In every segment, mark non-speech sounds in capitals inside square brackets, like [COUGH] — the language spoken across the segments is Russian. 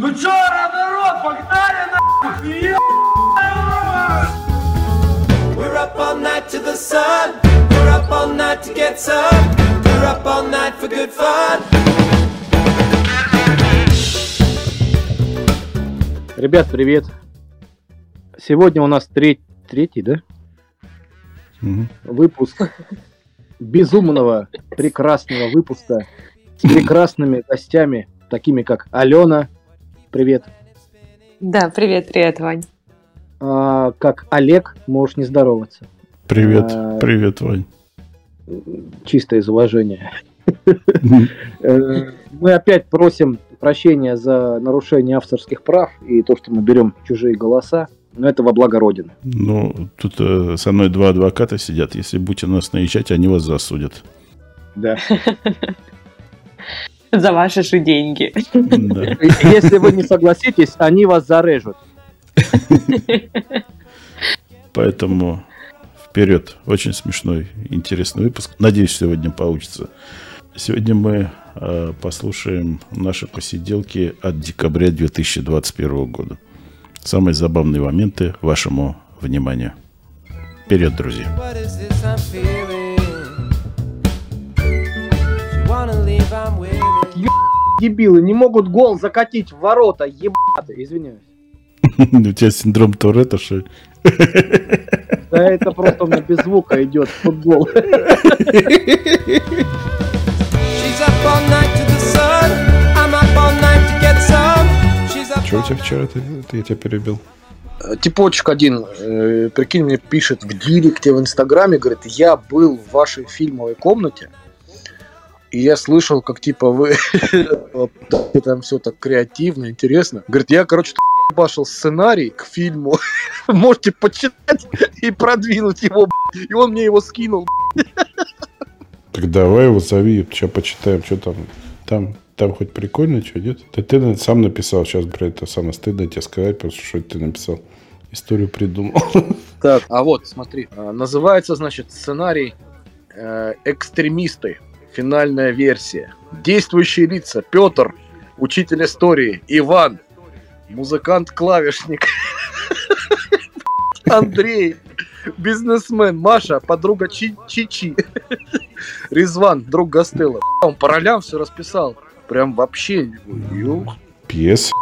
Ну чё, народ, погнали нахуй! We're up all night to the sun. We're up all night to get some. We're up all night for good fun. Ребят, привет. Сегодня у нас треть- третий, да? Мгм. Выпуск безумного, прекрасного выпуска с прекрасными гостями, такими как Алена, привет, Да, привет, привет, Вань. а, как Олег, можешь не здороваться, Привет, А, привет, Вань. чисто из уважения. Э, Мы опять просим прощения за нарушение авторских прав и то, что мы берем чужие голоса, но это во благо Родины. Ну, тут э, со мной два адвоката сидят. Если будете на нас наезжать, они вас засудят. Да. [LAUGHS] [LAUGHS] За ваши же деньги. [LAUGHS] Если вы не согласитесь, они вас зарежут. [LAUGHS] Поэтому вперед. Очень смешной, интересный выпуск. Надеюсь, сегодня получится. Сегодня мы э, послушаем наши посиделки от декабря 2021 года. Самые забавные моменты вашему вниманию. Вперед, друзья. Дебилы не могут гол закатить в ворота, ебаты, извиняюсь. [LAUGHS] У тебя синдром Туретта, что ли? Да это просто у меня без звука идет футбол. Что у тебя вчера? Ты, ты- я тебя перебил. Типочек один, э, прикинь, мне пишет в директе в Инстаграме, говорит, я был в вашей фильмовой комнате, и я слышал, как типа вы [LAUGHS] там все так креативно, интересно. Говорит, я, короче, башил сценарий к фильму, [LAUGHS] можете почитать и продвинуть его, б***ь». и он мне его скинул. Так давай его зови, сейчас почитаем, что там. Там, там хоть прикольно, что нет? Да ты на- сам написал, сейчас про это самое стыдно тебе сказать, потому что ты написал. Историю придумал. Так, а вот, смотри, а, называется, значит, сценарий э, «Экстремисты», финальная версия. Действующие лица. Петр, учитель истории. Иван, музыкант-клавишник. [LAUGHS] Андрей, бизнесмен. Маша, подруга Чи- Чичи. Резван, друг Гастелло. Он по ролям все расписал. Прям вообще. Пьес.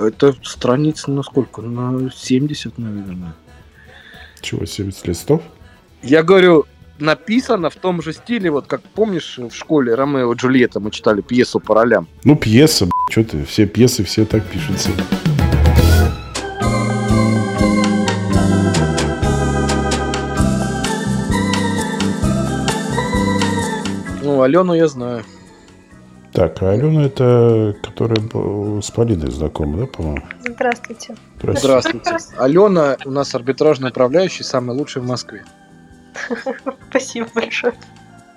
Это страниц на сколько? На 70, наверное. Чего, 70 листов? Я говорю, написано в том же стиле, вот как помнишь в школе Ромео и Джульетта мы читали пьесу по ролям. Ну, пьеса, что ты, все пьесы, все так пишутся. Ну, Алену я знаю. Так, а Алена это, которая с Полиной знакома, да, по-моему? Здравствуйте. Здравствуйте. Здравствуйте. Алена у нас арбитражный управляющий, самый лучший в Москве. [LAUGHS] Спасибо большое.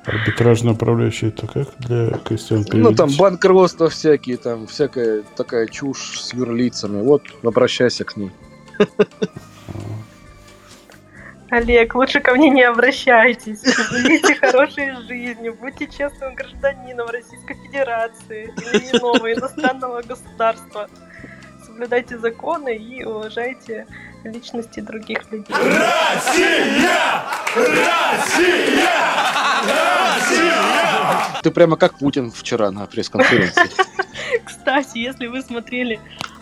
Арбитражный управляющий это как для крестьян Ну, там банкротство всякие, там всякая такая чушь с юрлицами. Вот, обращайся к ней. [LAUGHS] Олег, лучше ко мне не обращайтесь. Живите хорошей жизнью, будьте честным гражданином Российской Федерации или иного иностранного государства. Соблюдайте законы и уважайте личности других людей. Ты прямо как Путин вчера на пресс-конференции. [LAUGHS] Кстати, если вы смотрели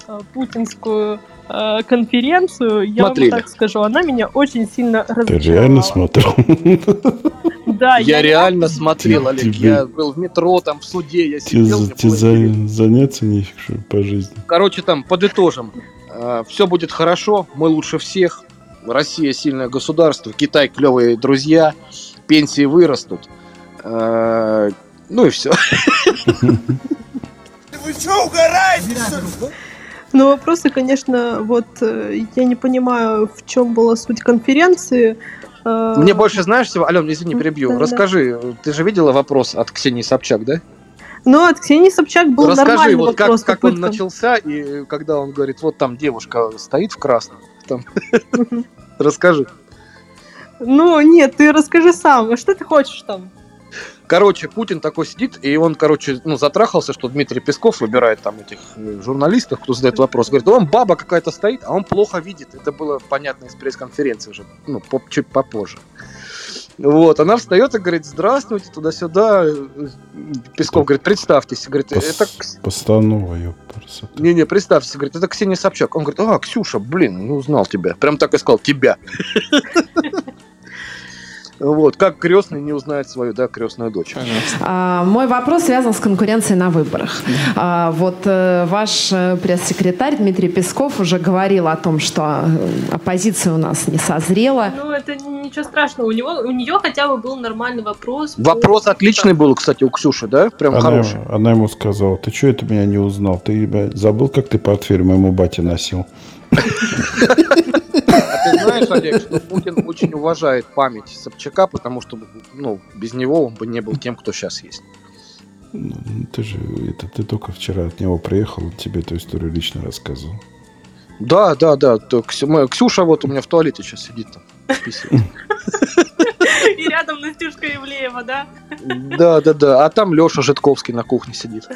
э, путинскую э, конференцию, я Смотрели. вам так скажу, она меня очень сильно Ты разочаровала. реально смотрел? [LAUGHS] Да, Я реально смотрел, Ты- Олег. тебе- Я был в метро, там в суде, я сидел. тебе заняться нефиг по жизни. Короче, там, подытожим. Все будет хорошо, мы лучше всех. Россия сильное государство, Китай клевые друзья, пенсии вырастут. Э, Ну и все. [LAUGHS] Но вопросы, конечно, вот э, я не понимаю, в чем была суть конференции. Э, Мне больше знаешь всего, Ален, извини, перебью. Да-да. Расскажи, ты же видела вопрос от Ксении Собчак, да? Но от Ксении Собчак был Расскажи, нормальный вот как, вопрос. как он попытка. начался, и когда он говорит, вот там девушка стоит в красном. Там. [LAUGHS] Расскажи. Ну, нет, ты расскажи сам. Что ты хочешь там? Короче, Путин такой сидит, и он, короче, ну, затрахался, что Дмитрий Песков выбирает там этих э, журналистов, кто задает вопрос. Говорит, он баба какая-то стоит, а он плохо видит. Это было понятно из пресс-конференции уже, ну, по- чуть попозже. Вот, она встает и говорит, здравствуйте, туда-сюда. Песков говорит, представьтесь. Говорит, Пос- это... Постанова, ёпарасота. Не-не, представьтесь. Говорит, это Ксения Собчак. Он говорит, а, Ксюша, блин, не узнал тебя. Прям так и сказал, тебя. Вот, как крестный не узнает свою, да, крестную дочь. А, Мой вопрос связан с конкуренцией на выборах. А, Вот э, ваш э, пресс-секретарь Дмитрий Песков уже говорил о том, что э, оппозиция у нас не созрела. Ну, это ничего страшного. У него, у нее хотя бы был нормальный вопрос. по- Вопрос отличный был, кстати, у Ксюши, да? Прям Она, хороший. она ему сказала, ты что это меня не узнал? Ты забыл, как ты портфель моему бате носил? [LAUGHS] Знаешь, Олег, что Путин очень уважает память Собчака, потому что, ну, без него он бы не был тем, кто сейчас есть. Ну, Ты же, это, ты только вчера от него приехал, он тебе эту историю лично рассказывал. Да, да, да. то Ксю- моя Ксюша вот у меня в туалете сейчас сидит там. И рядом Настюшка Ивлеева, да? Да, да, да. А там Леша Житковский на кухне сидит.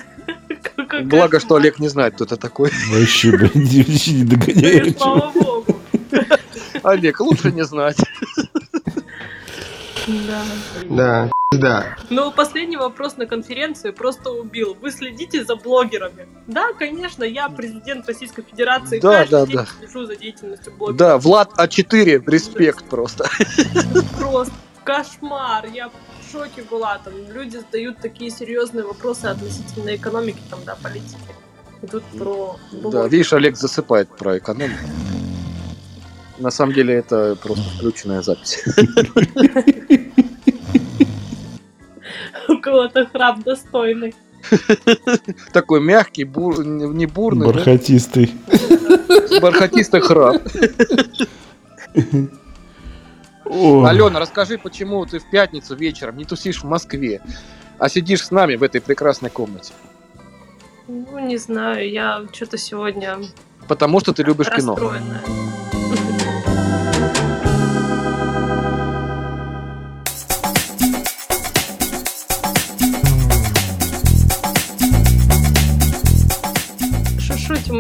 Благо, что. Олег не знает, кто это такой. Вообще, блин, не, догоняю. Слава богу. Олег, лучше не знать. Да. Да, да. Ну, последний вопрос на конференции просто убил. Вы следите за блогерами? Да, конечно, я президент Российской Федерации. Да, каждый да, день да. слежу за деятельностью блогеров. Да, Влад А4, респект просто. Просто кошмар. Я в шоке была. Там люди задают такие серьезные вопросы относительно экономики, там, да, политики. И тут про Да, блогеров. видишь, Олег засыпает про экономику. На самом деле это просто включенная запись. У кого-то храп достойный. Такой мягкий, бур- не бурный, да? Бархатистый. бархатистый храп. О, Алена, расскажи, почему ты в пятницу вечером не тусишь в Москве, а сидишь с нами в этой прекрасной комнате? Ну, не знаю, я что-то сегодня Потому что ты любишь кино.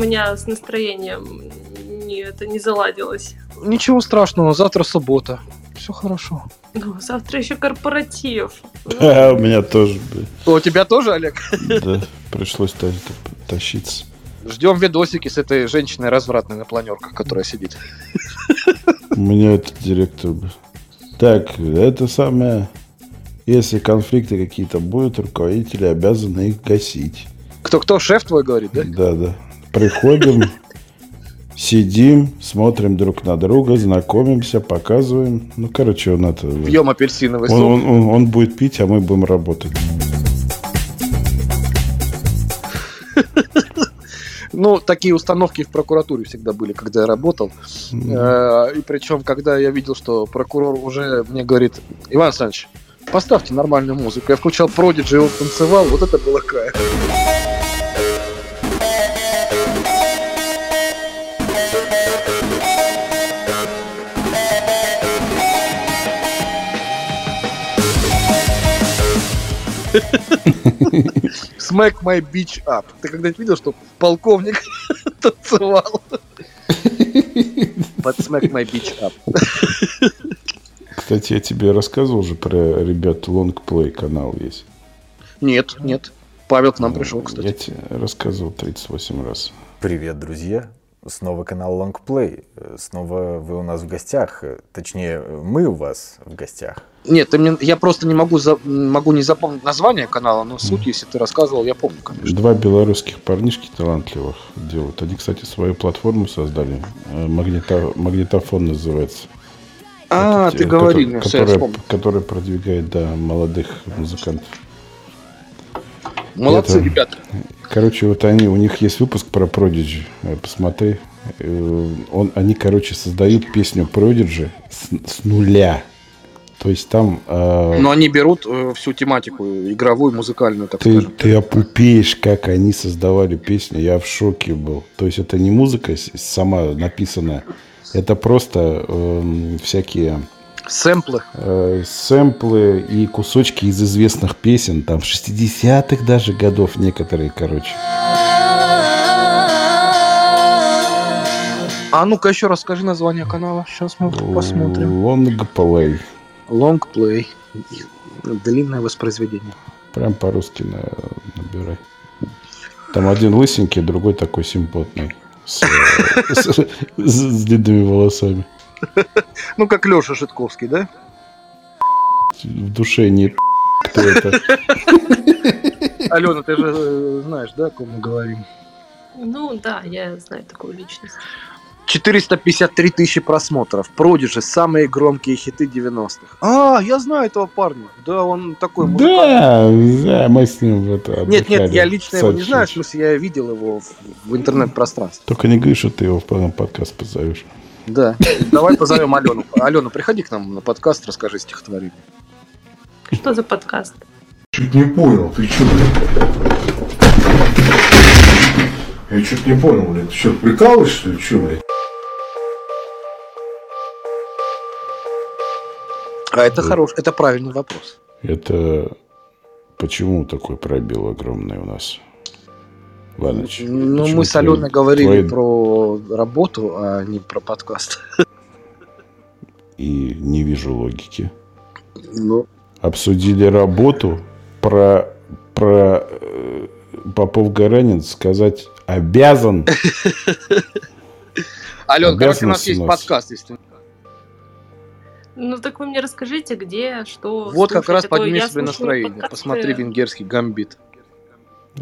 Меня с настроением не, это не заладилось. Ничего страшного, завтра суббота. Все хорошо. Ну, завтра еще корпоратив. [LAUGHS] а, у меня тоже. У тебя тоже, Олег? [LAUGHS] Да, пришлось та- та- тащиться. Ждем видосики с этой женщиной развратной на планерках, которая сидит. У меня этот директор... Так, это самое... Если конфликты какие-то будут, руководители обязаны их гасить. Кто-кто, шеф твой говорит, да? Да, да. Приходим, сидим, смотрим друг на друга, знакомимся, показываем. Ну, короче, он это... Пьем апельсиновый Он, сок. он- он- он будет пить, а мы будем работать. Ну, такие установки в прокуратуре всегда были, когда я работал. Э, И причем, когда я видел, что прокурор уже мне говорит, Иван Александрович, поставьте нормальную музыку. Я включал Продиджи, он танцевал, вот это было кайф. Smack my bitch up. Ты когда-нибудь видел, что полковник [LAUGHS] танцевал? Под Smack my bitch up. Кстати, я тебе рассказывал уже про ребят Longplay канал есть. Нет, нет. Павел к нам пришел, кстати. Я тебе рассказывал 38 раз. Привет, друзья! Снова канал Longplay. Э, Снова вы у нас в гостях. Э, Точнее, мы у вас в гостях. Нет, ты мне, я просто не могу, за- могу не запомнить название канала, но суть, если ты рассказывал, я помню, конечно. Два белорусских парнишки талантливых делают. Они, кстати, свою платформу создали. Э, Магнита- Магнитофон называется. А, Это ты те- говорил, который- которая, вспомнил. которая продвигает, да, молодых музыкантов. Молодцы, это- ребята. Короче, вот они, у них есть выпуск про Prodigy. Э, Посмотри. Э, Он, они, короче, создают песню Prodigy с, с нуля. То есть там... э, Но они берут э, всю тематику игровую, музыкальную, так ты, скажем. ты опупеешь, как они создавали песню. Я в шоке был. То есть это не музыка сама написанная. Это просто эм, всякие Сэмплы. э, сэмплы и кусочки из известных песен, там в 60-х даже годов некоторые, короче. А ну-ка еще раз скажи название канала. Сейчас мы посмотрим. Лонгплей. Лонгплей. Длинное воспроизведение. Прям по-русски на- набирай. Там один лысенький, другой такой симпотный. С- [LAUGHS] с- с длинными волосами. [LAUGHS] Ну, как Леша Житковский, да? В душе не кто это. [LAUGHS] Алена, ты же э, знаешь, да, о ком мы говорим? Ну да, я знаю такую личность. 453 тысячи просмотров. Продижи, самые громкие хиты 90-х. А, я знаю этого парня. Да, он такой музыкант. Да, да, мы с ним в это Нет, нет, я лично его не знаю, в смысле, я видел его в, в интернет-пространстве. Только не говори, что ты его в подкаст позовешь. Да. Давай позовем Алену. Алена, приходи к нам на подкаст, расскажи стихотворение. Что за подкаст? Чуть не понял, ты что, блядь? Я чуть не понял, блядь. Ты что, прикалываешься, что ли? Че, блядь? А это хорош, это правильный вопрос. Это почему такой пробел огромный у нас? Иваныч, Ну, мы с Аленой говорили твои- про работу, а не про подкаст. И не вижу логики. Ну, Обсудили работу про, про э, Попов Гаранин сказать обязан. [LAUGHS] Ален, короче, у нас есть подкаст, если Ну так вы мне расскажите, где, что. Вот как раз а я подними себе настроение. подкасты. Посмотри венгерский гамбит.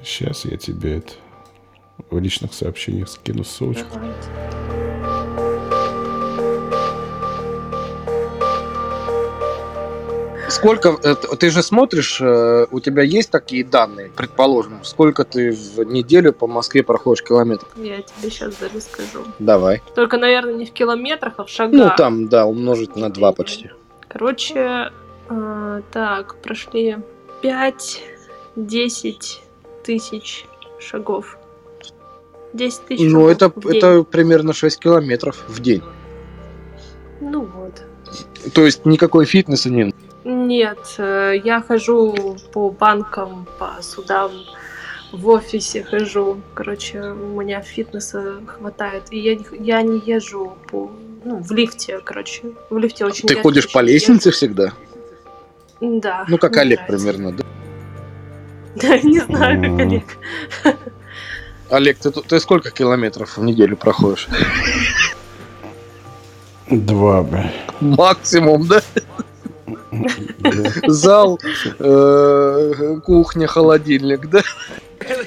Сейчас я тебе это в личных сообщениях скину ссылочку. Давайте. Сколько, э, ты же смотришь, э, у тебя есть такие данные, предположим, сколько ты в неделю по Москве проходишь километров? Я тебе сейчас даже скажу. Давай. Только, наверное, не в километрах, а в шагах. Ну, там, да, умножить на два почти. Короче, э, так, прошли 5-10 тысяч шагов. 10 тысяч Ну, это, это примерно 6 километров в день. Ну вот. То есть никакой фитнеса не... Нет, э, я хожу по банкам, по судам, в офисе хожу. Короче, у меня фитнеса хватает. И я, не- я не езжу по, ну, в лифте, короче. В лифте очень Ты ходишь по езжу. лестнице всегда? Да. Ну, как Олег нравится. примерно, да? [LAUGHS] Да, не знаю, как. Олег. Олег, ты, ты сколько километров в неделю проходишь? Два, бля. Максимум, да? Зал, э, кухня, холодильник, да?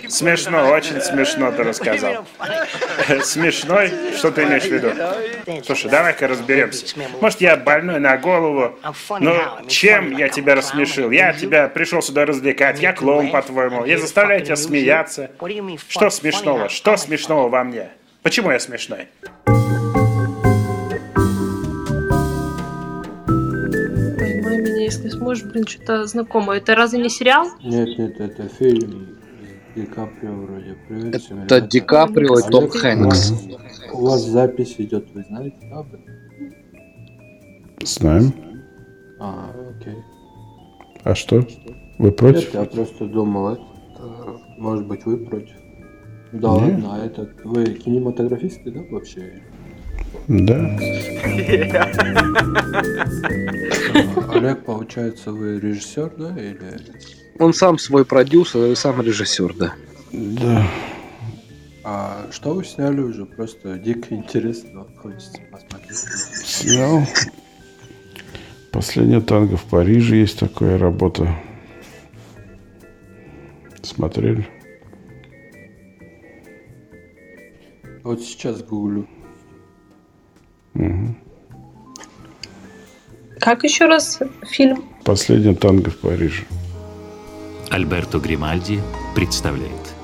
Смешно, очень смешно ты рассказал. Смешной? Что ты имеешь в виду? Слушай, давай-ка разберемся. Может, я больной на голову? Ну, чем я тебя рассмешил? Я тебя пришел сюда развлекать. Я клоун, по-твоему. Я заставляю тебя смеяться. Что смешного? Что смешного во мне? Почему я смешной? Если сможешь, блин, что-то знакомое. Это разве не сериал? Нет, нет, это фильм с Ди Каприо вроде. Привет Это ребята. Ди Каприо и Том Хэнкс. У вас запись идет, вы знаете, да? Знаем. А, окей. А что? Вы против? Нет, я просто думал, это, может быть, вы против. Да Не. ладно, а этот, вы кинематографисты, да, вообще? Да. [LAUGHS] Олег, получается, вы режиссер, да, или... Он сам свой продюсер и сам режиссер, да. Да. А что вы сняли уже? Просто дико интересно, хочется посмотреть. Снял. Последнее танго в Париже есть такая работа. Смотрели? Вот сейчас гуглю. Мгм. Как еще раз фильм? Последнее танго в Париже. Альберто Гримальди представляет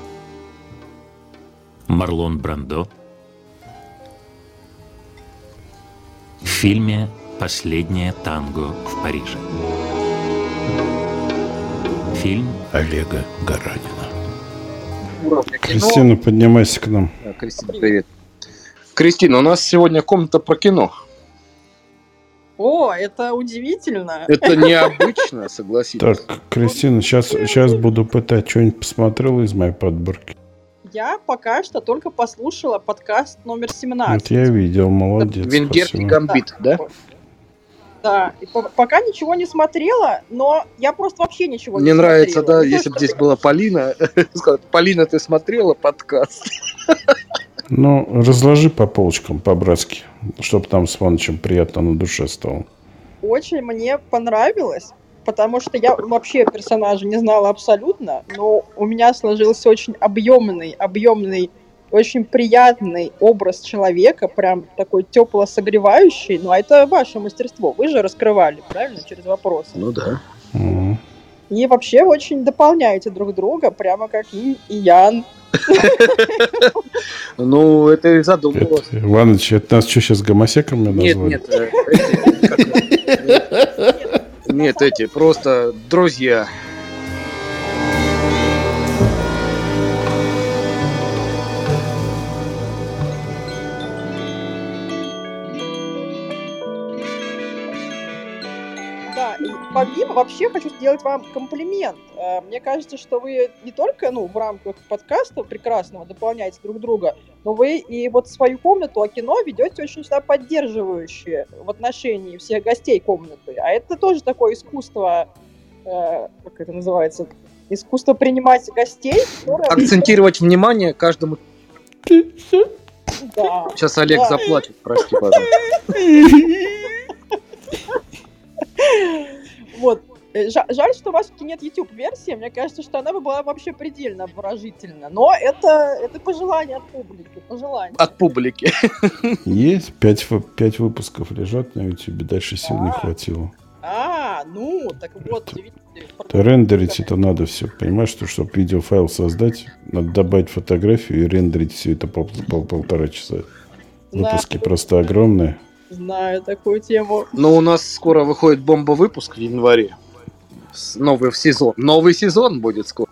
Марлон Брандо в фильме «Последнее танго в Париже». Фильм Олега Гаранина. Кристина, поднимайся к нам. Кристина, привет. Кристина, у нас сегодня комната про кино. О, это удивительно. Это необычно, согласитесь. Так, Кристина, сейчас, сейчас буду пытать, что-нибудь посмотрела из моей подборки. Я пока что только послушала подкаст номер 17. Вот я видел, молодец. Венгерский гамбит, да? Да, и по- пока ничего не смотрела, но я просто вообще ничего Мне не нравится, смотрела. да, если бы здесь была Полина, [LAUGHS] сказать, Полина, ты смотрела подкаст? Ну, разложи по полочкам, по-братски, чтобы там с Ванычем приятно на душе стало. Очень мне понравилось, потому что я вообще персонажа не знала абсолютно, но у меня сложился очень объемный, объемный, очень приятный образ человека, прям такой тепло согревающий. Ну, а это ваше мастерство, вы же раскрывали, правильно, через вопросы. Ну да. М. И вообще очень дополняете друг друга, прямо как Инь и Ян. Ну, это и задумывалось. Иваныч, это нас что, сейчас гомосеками Нет, назвали? нет, э, эти, как это? Нет, эти, просто друзья. Помимо, вообще хочу сделать вам комплимент. Э, Мне кажется, что вы не только, ну, в рамках подкаста прекрасного дополняете друг друга, но вы и вот свою комнату, а кино ведете очень всегда поддерживающие в отношении всех гостей комнаты. А это тоже такое искусство, э, как это называется, искусство принимать гостей. которое- Акцентировать внимание каждому. Да. Сейчас Олег Да. заплачет, прости, пожалуйста. [LAUGHS] Вот. Э, жа- Жаль, что у вас таки нет YouTube-версии. Мне кажется, что она бы была вообще предельно обворожительна. Но это, это пожелание от публики. Пожелание. От публики. Есть, пять, пять выпусков лежат на YouTube, дальше сил не хватило. А, ну, так вот, видите. То рендерить это надо все, понимаешь, что чтобы видеофайл создать, надо добавить фотографию и рендерить все это пол, пол- полтора часа. Выпуски Знаю. просто огромные. Знаю такую тему. Но у нас скоро выходит бомба-выпуск в январе. Новый сезон. Новый сезон будет скоро.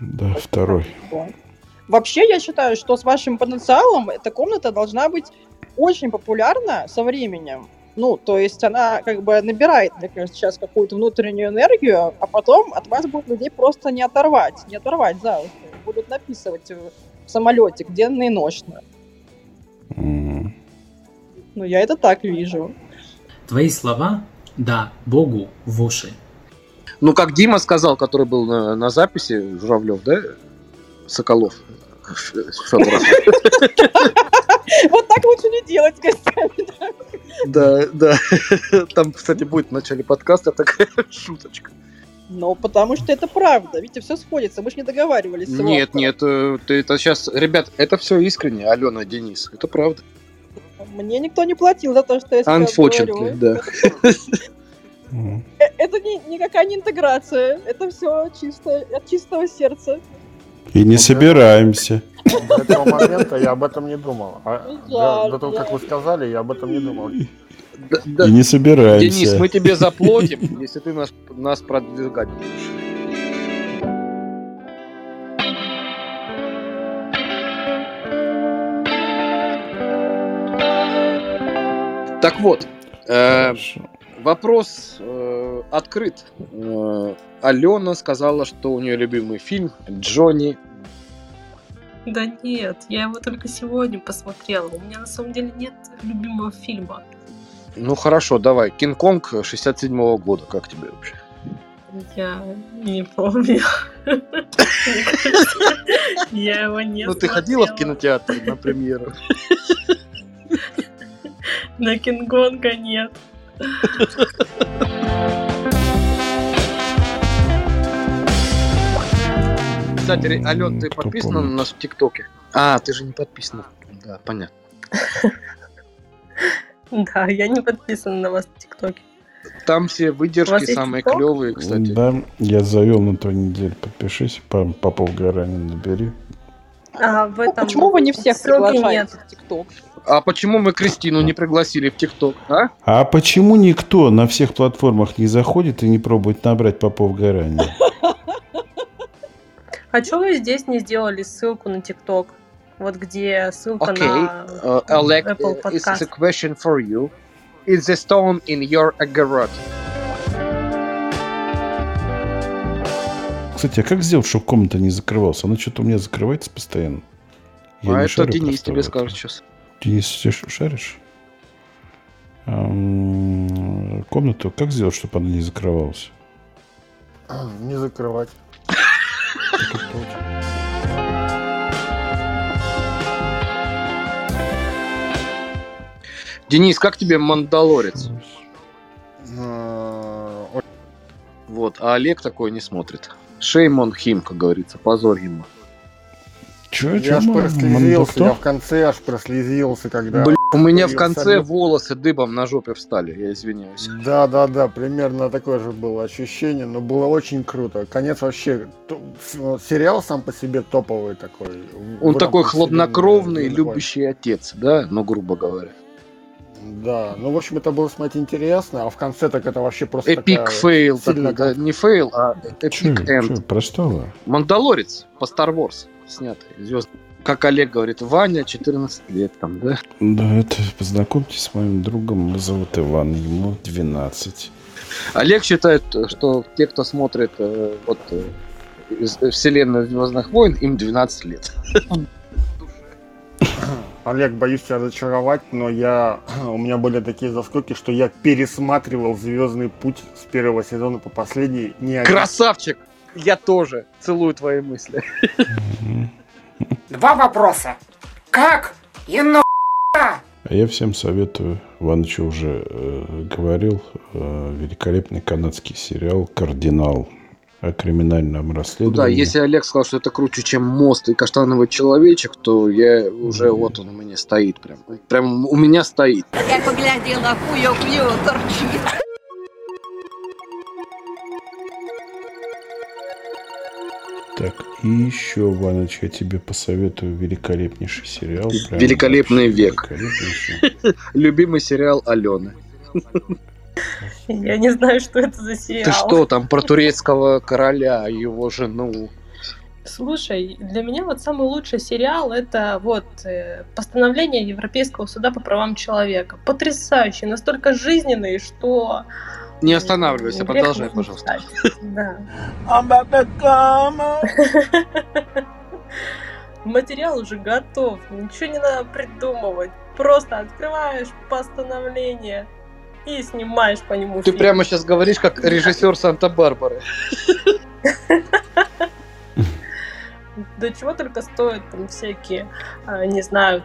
Да, второй. Вообще, я считаю, что с вашим потенциалом эта комната должна быть очень популярна со временем. Ну, то есть она как бы набирает, мне кажется, сейчас какую-то внутреннюю энергию, а потом от вас будут людей просто не оторвать, не оторвать за уши. Будут написывать в самолете денно и ночно. М. Ну, я это так вижу. Твои слова, да, Богу в уши. Ну, как Дима сказал, который был на, на записи, Журавлев, да? Соколов. Вот так лучше не делать с гостями. да. Да. Там, кстати, будет в начале подкаста такая шуточка. Ну, потому что это правда. Видите, все сходится. Мы же не договаривались. с Нет, нет, э, ты это сейчас, ребят, это все искренне, Алена, Денис, это правда. Мне никто не платил за то, что я сейчас говорю. да. Э, Это никакая не интеграция. Это все чисто от чистого сердца. И не собираемся. До этого момента я об этом не думал. А Жаль, до, того, как вы сказали, я об этом не думал. И не собираемся. Денис, мы тебе заплатим, если ты нас продвигать будешь. Так вот, э, вопрос э, открыт. Э, Алена сказала, что у нее любимый фильм Джонни. Да нет, я его только сегодня посмотрела. У меня на самом деле нет любимого фильма. Ну хорошо, давай. Кинг-Конг 67 года. Как тебе вообще? Я не помню. [LAUGHS] Я его не Ну ты ходила в кинотеатр на премьеру? [LAUGHS] [LAUGHS] На Кингонга нет. Кстати, Ален, ты подписана на нас в ТикТоке? А, ты же не подписана. Да, понятно. [LAUGHS] Да, я не подписана на вас в ТикТоке. Там все выдержки самые клевые, кстати. Да, я завел на той неделе. Подпишись, по, по полгорания набери. А в этом Почему вы не всех приглашаете нет. в ТикТок? А почему мы Кристину не пригласили в ТикТок, а? А почему никто на всех платформах не заходит и не пробует набрать Попов горания? А что вы здесь не сделали ссылку на ТикТок? Вот где ссылка Окей. на Uh, Alec, Apple uh, it's a Podcast. question for you. is the stone in your огород. Кстати, а как сделать, чтобы комната не закрывалась? Она что-то у меня закрывается постоянно. Я а не это шарю Денис тебе скажет сейчас. Ш- шаришь? Комнату как сделать, чтобы она не закрывалась? Не закрывать. Денис, как тебе Мандалорец? Э, Вот, а Олег такой не смотрит. On him, как говорится, позор ему. Че, Я аж прослезился, я в конце аж прослезился, когда... Блин, у меня в конце волосы дыбом на жопе встали, я извиняюсь. Да, да, да, примерно такое же было ощущение, но было очень круто. Конец вообще, сериал сам по себе топовый такой. Он такой хладнокровный, любящий отец, да, ну, грубо говоря. Да, ну, в общем, это было смотреть интересно, а в конце так это вообще просто epic fail, сильно да, не fail, а epic end. про что вы? Мандалорец по Star Wars снятый, звезд. Как Олег говорит, Ваня 14 лет там, да? Да, это познакомьтесь с моим другом. Его зовут Иван, ему 12. Олег считает, что те, кто смотрит э, вот э, из- э, вселенную Звездных войн, им 12 лет. [LAUGHS] Олег, боюсь тебя разочаровать, но я [CLEARS THROAT] у меня были такие заскоки, что я пересматривал Звездный путь с первого сезона по последний. Не один- Красавчик! Я тоже целую твои мысли. Два вопроса. Как и но... А я всем советую, Иваныч уже э, говорил, э, великолепный канадский сериал «Кардинал» о криминальном Ну расследовании. да, если Олег сказал, что это круче, чем мост и каштановый человечек, то я уже вот он у меня стоит прям. Прям у меня стоит. Я поглядела, хуё-хуё торчит. Так, и еще, Иваныч, я тебе посоветую великолепнейший сериал. Великолепный вообще век. великолепнейший. [LAUGHS] Любимый сериал Алены. Я не знаю, что это за сериал. Ты что, там про турецкого короля, его жену. Слушай, для меня вот самый лучший сериал это вот э, постановление Европейского суда по правам человека. Потрясающий, настолько жизненный, что... Не останавливайся, продолжай, пожалуйста. Да. [LAUGHS] Материал уже готов, ничего не надо придумывать. Просто открываешь постановление и снимаешь по нему Ты фильм. прямо сейчас говоришь, как режиссер Санта-Барбары. [LAUGHS] До чего только стоят там всякие, а, не знаю,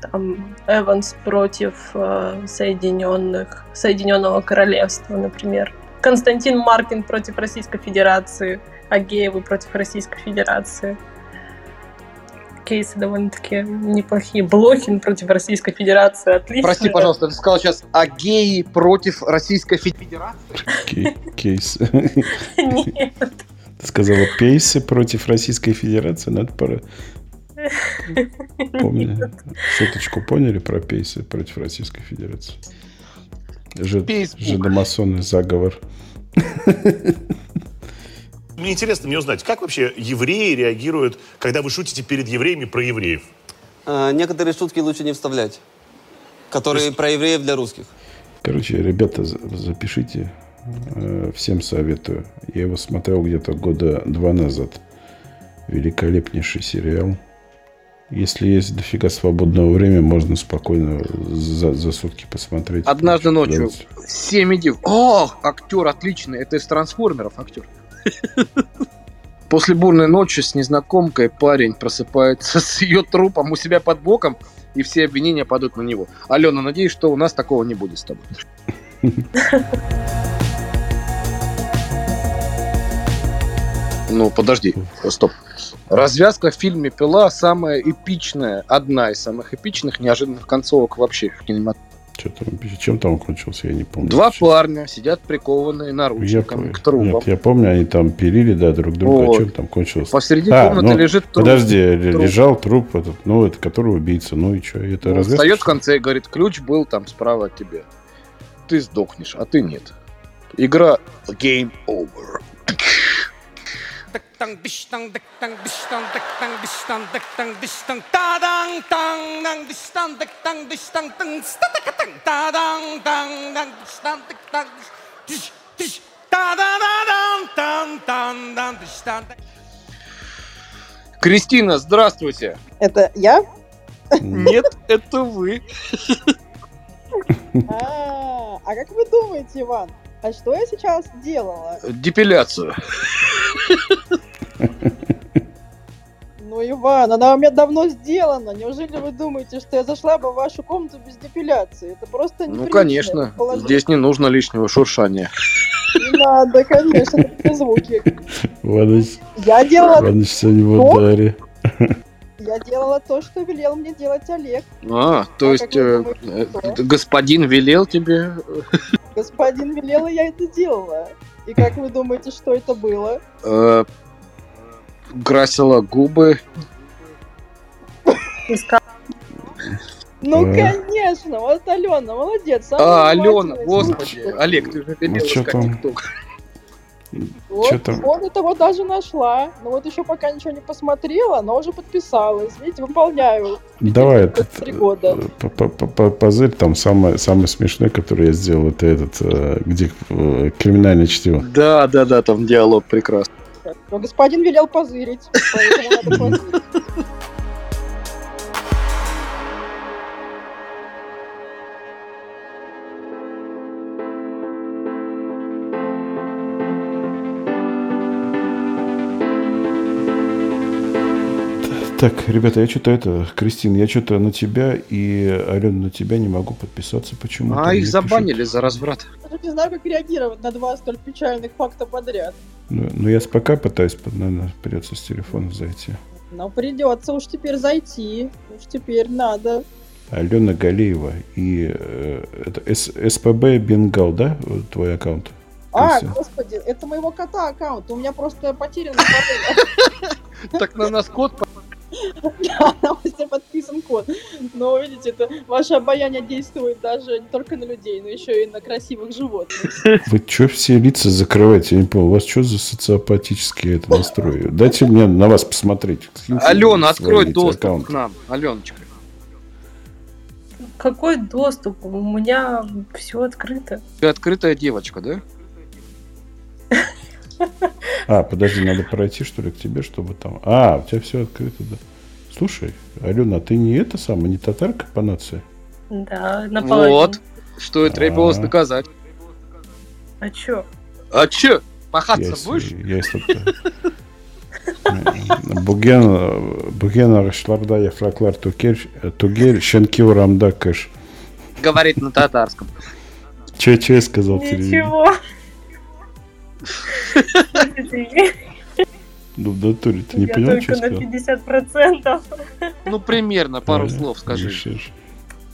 там Эванс против э, Соединенных, Соединенного Королевства, например. Константин Маркин против Российской Федерации, Агеевы против Российской Федерации. Кейсы довольно-таки неплохие. Блохин против Российской Федерации, отлично. Прости, пожалуйста, ты сказал сейчас о геи против Российской Федерации? Кей- Кейс. [LAUGHS] Нет. Ты сказала пейсы против Российской Федерации. Надо пора... Помни. Шуточку поняли про пейсы против Российской Федерации? Жид... Жидомасонный заговор. Мне интересно мне узнать, как вообще евреи реагируют, когда вы шутите перед евреями про евреев? А, Некоторые шутки лучше не вставлять, которые про евреев для русских. Короче, ребята, за- запишите. Э, Всем советую. Я его смотрел где-то года два назад. Великолепнейший сериал. Если есть дофига свободного времени, можно спокойно за, за сутки посмотреть. Однажды ночью. Семь идей. О, актер отличный. Это из трансформеров актер. [LAUGHS] После бурной ночи с незнакомкой парень просыпается [LAUGHS] с ее трупом у себя под боком, и все обвинения падают на него. Алена, надеюсь, что у нас такого не будет с тобой. [LAUGHS] Ну, подожди, стоп. Развязка в фильме «Пила» самая эпичная, одна из самых эпичных неожиданных концовок вообще в кинематографе. Чем там кончился, я не помню. Два парня сидят прикованные Я, наручниками по- к трубам. Нет, я помню, они там пилили, да, друг друга. Вот. А чем там кончилось? Посреди А, комнаты ну, лежит труп. Подожди, Труп. лежал труп этот, ну, это который убийца. Ну и что, это Он развязка, встает в конце и говорит, ключ был там справа от тебя. Ты сдохнешь, а ты нет. Игра Game Over. Тang dish tang dak tang dish tang dak tang dish tang dak tang dish tang ta dang tang nang dish tang dak tang dish tang tang sta tak Кристина, здравствуйте. Это я? Нет, это вы. А, а как вы думаете, Иван, а что я сейчас делала? Депиляцию. Ну, Иван, она у меня давно сделана. Неужели вы думаете, что я зашла бы в вашу комнату без депиляции? Это просто Ну, неприлично конечно. предположить. Здесь не нужно лишнего шуршания. Не надо, конечно, такие звуки. Иваныч, Я делала, Иваныч сегодня в то, ударе. я делала то, что велел мне делать Олег. А, то есть э, э, господин велел тебе... Господин велел, и я это делала. И как вы думаете, что это было? э, красила губы. Ну, Э. конечно, вот Алена, молодец. А, Алена, господи. Олег, ты же Ну, велел чё искать? ТикТок. Вот, вот это вот даже нашла. Но вот еще пока ничего не посмотрела, но уже подписалась. Видите, выполняю. Давай этот, Три года. п- позырь, там самый, самый смешной, который я сделал, это этот, э, где э, криминальное чтиво. Да, да, да, там диалог прекрасный. Но господин велел позырить, поэтому надо [LAUGHS] позырить. Так, ребята, я что-то это, Кристин, я что-то на тебя и Алена на тебя не могу подписаться. Почему? А их забанили за разврат. Даже не знаю, как реагировать на два столь печальных факта подряд. Ну, ну, я с ПК пытаюсь, наверное, придется с телефона зайти. Но придется уж теперь зайти. Уж теперь надо. Алена Галеева и э, это С- СПБ Бенгал, да, твой аккаунт? А, Кристин? господи, это моего кота аккаунт. У меня просто потерян. Так на нас код Да, на вас не подписан код. Но, видите, это ваше обаяние действует даже не только на людей, но еще и на красивых животных. Вы что все лица закрываете? Я не понял, у вас что за социопатические это настрои? Дайте мне на вас посмотреть. Алена, открой доступ к нам. Аленочка. Какой доступ? У меня все открыто. Ты открытая девочка, да? А, подожди, надо пройти, что ли, к тебе, чтобы там... А, у тебя все открыто, да. Слушай, Алена, а ты не это самое, не татарка по нации? Да, наполовину. Вот. Что и требовалось А. доказать. А чё? А чё? Я Пахаться из- будешь? Я Тат- Буген, Буген Арашларда Яфраклар Тугель, Тугель, Шенки Урамда Кэш. Говорит на татарском. Че, че я сказал? Ничего. Слушайте, Ну, в натуре ты не Я понял, только что я на сказал? 50%. Ну, примерно, пару Да, слов скажи. решишь.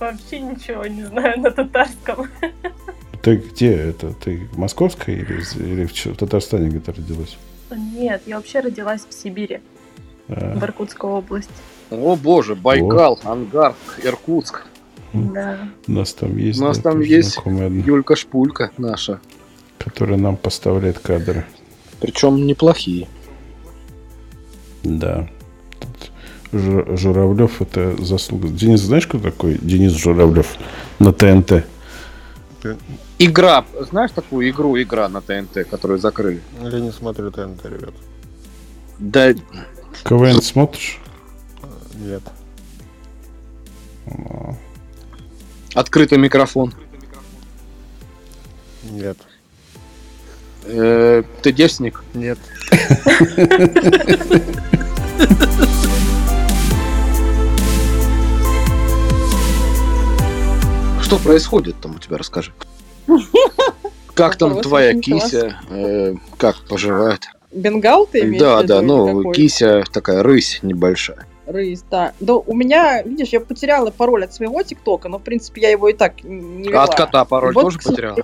Вообще ничего не знаю на татарском. Ты где это? Ты московская или, или в, в Татарстане где-то родилась? Нет, я вообще родилась в Сибири, А, в Иркутской области. О боже, Байкал, Ангар, Иркутск. Да. у нас там есть, У нас да, там есть Юлька Шпулька наша. Которая нам поставляет кадры. Причем неплохие. Да. Тут Жу- Журавлев это заслуга. Денис, знаешь, кто такой Денис Журавлев на ТНТ? Игра. Знаешь такую игру «Игра» на ТНТ, которую закрыли? Я не смотрю ТНТ, ребят. Да, КВН смотришь? Нет. Открытый микрофон. Нет. Э, ты девственник? Нет. [LAUGHS] Что происходит там у тебя, расскажи. Как там твоя кися? э, как поживает? Бенгал ты имеешь Да, в виду да, ну, кися такая рысь небольшая. Рысь, да. Да, у меня, видишь, я потеряла пароль от своего ТикТока, но, в принципе, я его и так не А вела. от кота пароль Вот, тоже потеряла?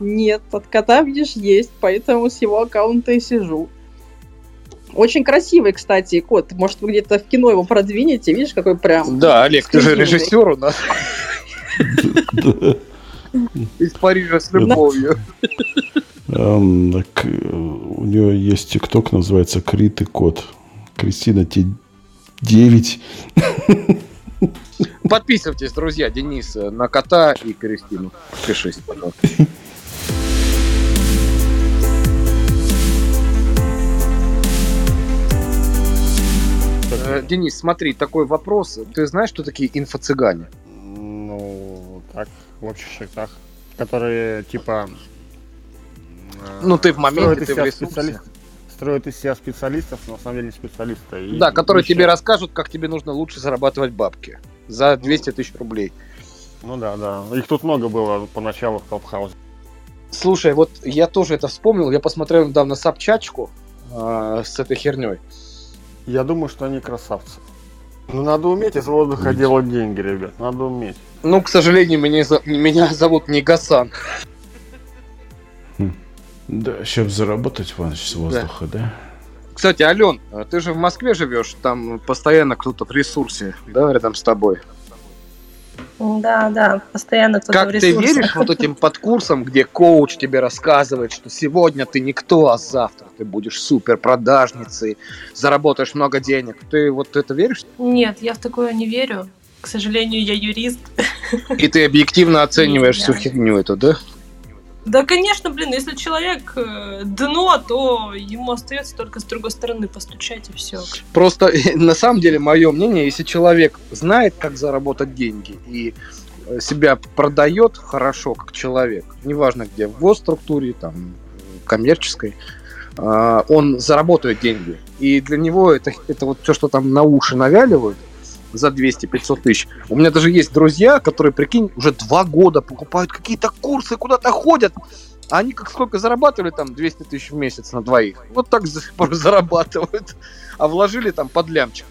Нет, от кота, видишь, есть, поэтому с его аккаунта и сижу. Очень красивый, кстати, кот. Может, вы где-то в кино его продвинете, видишь, какой прям... Да, Олег, ты же режиссер у нас. [LAUGHS] Из Парижа с любовью. Так, э, у нее есть ТикТок, называется Крит и Кот. Кристина, тебе 9. Подписывайтесь, друзья, Денис, э, на кота и Кристину. Подпишись, пожалуйста. Денис, смотри, такой вопрос. Ты знаешь, что такие инфо-цыгане? Ну, так, в общих чертах. Которые, типа... э, Ну, ты в моменте, ты в ресурсе. Строят из себя специалистов, но на самом деле не специалисты. и Да, которые тебе нищие. расскажут, как тебе нужно лучше зарабатывать бабки. За 200 тысяч рублей. Ну да, да. Их тут много было поначалу в Клабхаусе. Слушай, вот я тоже это вспомнил. Я посмотрел недавно Собчачку э, с этой херней. Я думаю, что они красавцы. Ну, надо уметь из воздуха делать деньги, ребят. Надо уметь. Ну, к сожалению, меня, меня зовут не Гасан. Да, чтобы заработать, Иваныч, с воздуха, да? Кстати, Ален, а ты же в Москве живешь, там постоянно кто-то в ресурсе, да, рядом с тобой. Да, да, постоянно кто-то Как в ты веришь вот этим подкурсам, где коуч тебе рассказывает, что сегодня ты никто, а завтра ты будешь супер продажницей, заработаешь много денег. Ты вот это веришь? Нет, я в такое не верю. К сожалению, я юрист. И ты объективно [LAUGHS] оцениваешь всю Я- херню эту, да? Да, конечно, блин, если человек э, дно, то ему остается только с другой стороны постучать и все. Просто на самом деле мое мнение, если человек знает, как заработать деньги и э, себя продает хорошо как человек, неважно где, в госструктуре, там, э, коммерческой, а, он заработает деньги. И для него это, это вот все, что там на уши навяливают за 200-500 тысяч. У меня даже есть друзья, которые, прикинь, уже два года покупают какие-то курсы, куда-то ходят, а они как сколько зарабатывали там 200 тысяч в месяц на двоих. Вот так [LAUGHS] зарабатывают. А вложили там под лямчик.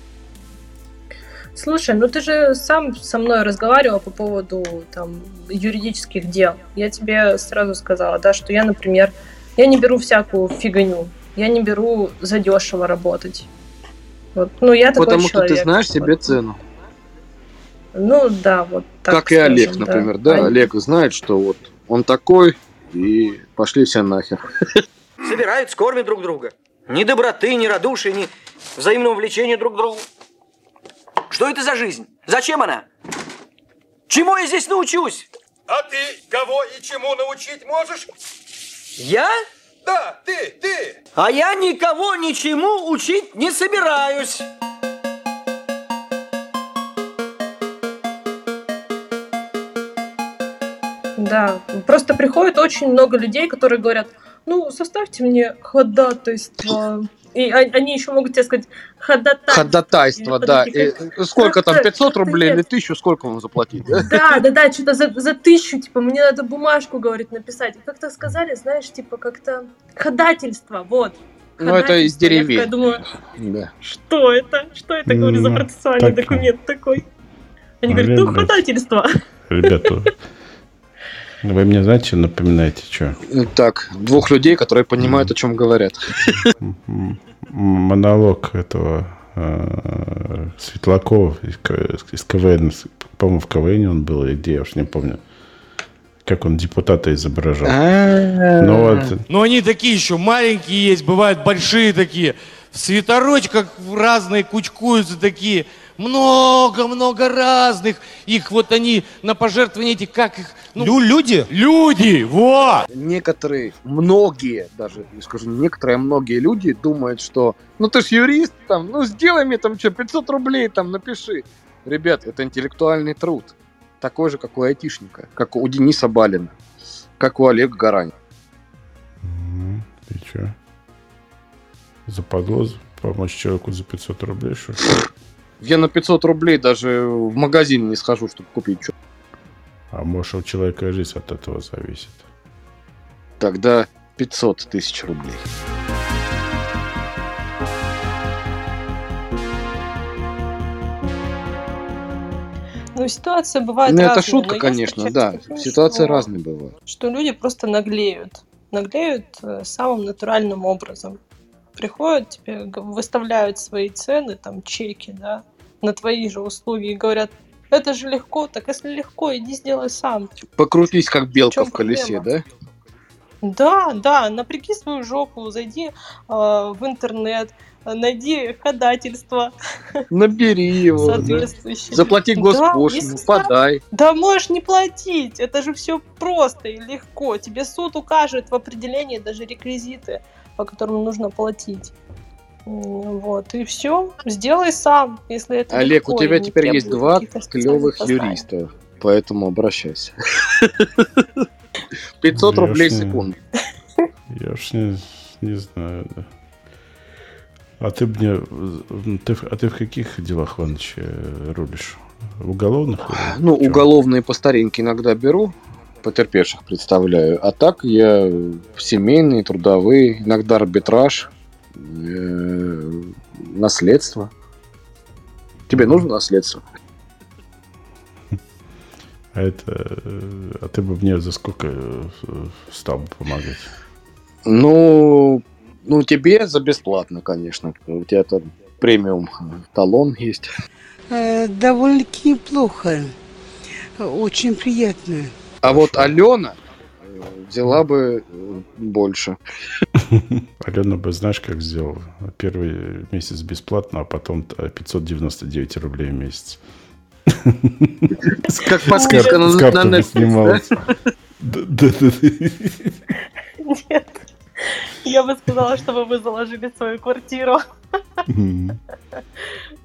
Слушай, ну ты же сам со мной разговаривал по поводу там юридических дел. Я тебе сразу сказала, да, что я, например, я не беру всякую фигню. Я не беру задешево работать. Вот. Ну, я такой Потому что ты человек. знаешь себе Вот. цену. Ну, да, вот так как и Олег, скажем, например, да. А- Олег знает, что вот он такой, и пошли все нахер. Собираются, кормят друг друга. Ни доброты, ни радушия, ни взаимного влечения друг к другу. Что это за жизнь? Зачем она? Чему я здесь научусь? А ты кого и чему научить можешь? Я? Да, ты, ты. А я никого ничему учить не собираюсь. Да, просто приходит очень много людей, которые говорят, ну, составьте мне ходатайство. И они еще могут тебе сказать ходатайство. Ходатайство, Или да. И сколько там, как-то- 500 как-то рублей или 1000, сколько вам заплатить? да? Да, да, что-то за, за тысячу, типа, мне надо бумажку, говорит, написать. Как-то сказали, знаешь, типа, как-то ходательство, вот. Ну, это из Ходательство. Я думаю, Да. что это? Что это, говорю, за Ну, процессуальный так. документ такой? Они говорят, ну, ходательство. Ребята, [LAUGHS] вы мне знаете, напоминаете, что? Так, двух людей, которые понимают, о чем говорят. Монолог этого э, Светлакова из, из КВН, по-моему, в КВН он был, или где, я уж не помню. Как он депутата изображал. Ну вот, Но они такие еще маленькие есть, бывают большие такие. В свитерочках разные кучкуются такие. Много-много разных. Их вот они на пожертвование этих, как их? Ну, люди? Люди, вот! Некоторые, многие даже, я скажу, не некоторые, а многие люди думают, что ну ты ж юрист, там, ну сделай мне там что, 500 рублей там напиши. Ребят, это интеллектуальный труд. Такой же, как у айтишника, как у Дениса Балина, как у Олега Гарань. и что? Западло помочь человеку за 500 рублей, что ли? Я на 500 рублей даже в магазин не схожу, чтобы купить что А может, у человека жизнь от этого зависит. Тогда 500 тысяч рублей. Ну, ситуация бывает Ну, это разная, шутка, но конечно, да. такое, Ситуации что- разные бывают. что люди просто наглеют. Наглеют э, самым натуральным образом. Приходят тебе, выставляют свои цены, там, чеки, да, на твои же услуги и говорят, это же легко, так если легко, иди сделай сам. Покрутись, как белка чём в колесе, да? Да, да, напряги свою жопу, зайди э, в интернет, найди ходательство Набери его. да. Заплати Да, госпошлину, если подай. Да можешь не платить, это же все просто и легко. Тебе суд укажет в определении даже реквизиты, по которым нужно платить. Вот, и все. Сделай сам, если это Олег, легко у тебя теперь есть два клевых юриста, поэтому обращайся. [LAUGHS] 500 Я рублей в не- секунду. Я уж не, не знаю, да. А ты мне, ты, а ты в каких делах, Иваныч, э, рулишь? В уголовных? или Ну, уголовные по старинке иногда беру, потерпевших представляю. А так я семейные, трудовые, иногда арбитраж, наследство. Тебе нужно наследство? А это, э, а ты бы мне за сколько э, стал бы помогать? Ну, ну, тебе за бесплатно, конечно. У тебя там премиум талон есть. Э, Довольно-таки неплохо. Очень приятно. А вот Алена э, взяла бы э, больше. [LAUGHS] Алена бы, знаешь, как сделала? Первый месяц бесплатно, а потом т- 599 рублей в месяц. Как подсказка на- Netflix, снималась. да? Да, да, да. Нет. Я бы сказала, чтобы вы заложили свою квартиру.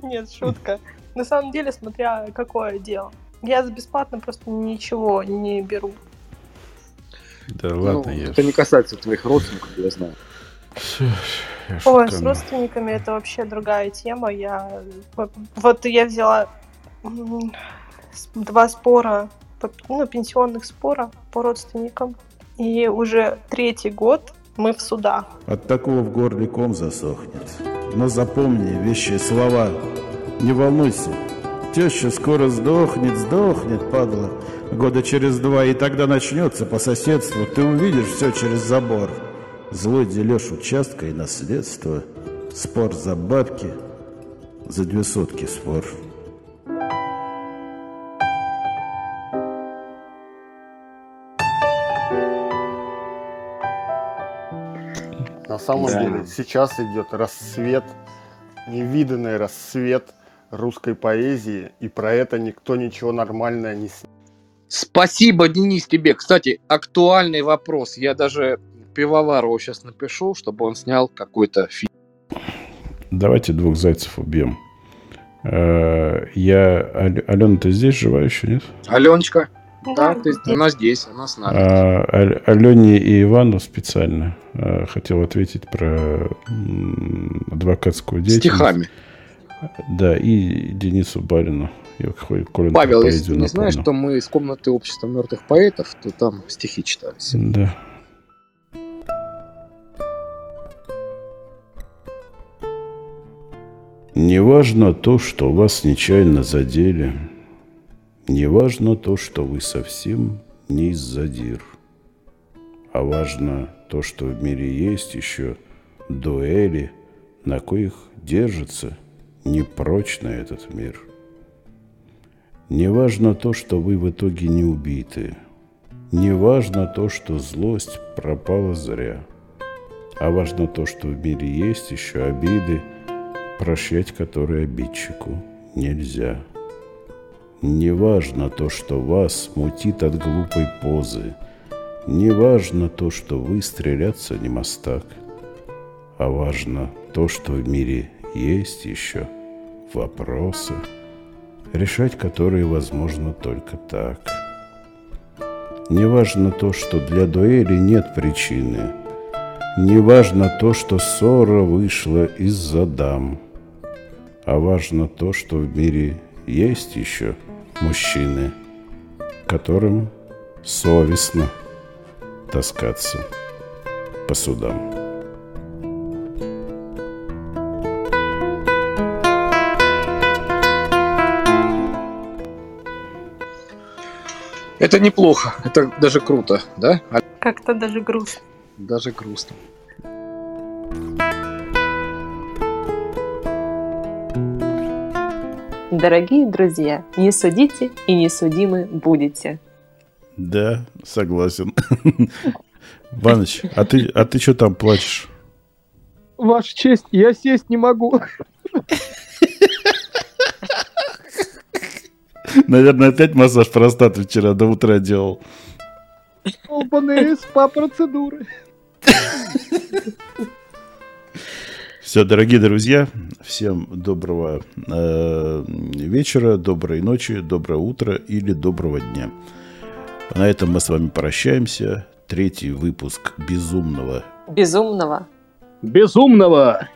Нет, шутка. На самом деле, смотря какое дело. Я за бесплатно просто ничего не беру. Да Ну, ладно, я... это не касается твоих родственников, я знаю. я Ой, с шуткану. родственниками это вообще другая тема. Я вот я взяла два спора, по- ну, пенсионных спора по родственникам. И уже третий год мы в судах. От такого в горле ком засохнет. Но запомни вещие слова. Не волнуйся. Теща скоро сдохнет, сдохнет, падла. Года через два, и тогда начнется по соседству. Ты увидишь все через забор. Злой дележ участка и наследство. Спор за бабки. За две сотки спор. На самом Да. деле сейчас идет рассвет, невиданный рассвет русской поэзии, и про это никто ничего нормальное не снял. Спасибо, Денис, тебе. Кстати, актуальный вопрос. Я даже Пивоварову сейчас напишу, чтобы он снял какой-то фильм. Давайте двух зайцев убьем. Э, Я... Ал- Алена, ты здесь жива еще, нет? Аленочка, да, ты, она здесь, она с нами. А, Ал- Алене и Ивану специально э, хотел ответить про адвокатскую деятельность. Стихами. Да, и Денису Барину. Я хоть Колин Павел, если ты не знаешь, что мы из комнаты общества мертвых поэтов, то там стихи читались. Да. Не важно то, что вас нечаянно задели. Не важно то, что вы совсем не из задир. А важно то, что в мире есть еще дуэли, на коих держится непрочно этот мир. Не важно то, что вы в итоге не убиты. Не важно то, что злость пропала зря. А важно то, что в мире есть еще обиды, прощать которые обидчику нельзя. Не важно то, что вас мутит от глупой позы. Не важно то, что вы стреляться не мастак. А важно то, что в мире есть еще вопросы, решать которые возможно только так. Не важно то, что для дуэли нет причины. Не важно то, что ссора вышла из-за дам. А важно то, что в мире есть еще мужчины, которым совестно таскаться по судам. Это неплохо, это даже круто, да? Как-то даже грустно. Даже грустно. Дорогие друзья, не судите и не судимы будете. Да, согласен. Ваныч, а ты, а ты что там плачешь? Ваша честь, я сесть не могу. Наверное, опять массаж простаты вчера до утра делал. Долбаные спа-процедуры. Все, дорогие друзья, всем доброго э, вечера, доброй ночи, доброе утро или доброго дня. На этом мы с вами прощаемся. Третий выпуск безумного, Безумного. Безумного.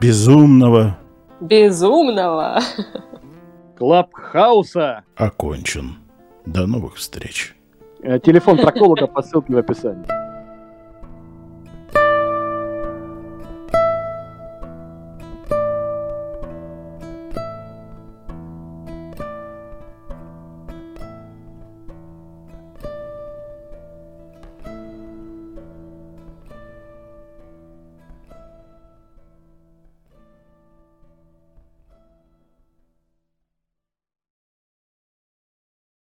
безумного Безумного. Клабхауса. окончен. До новых встреч. Э, Телефон проктолога по ссылке в описании.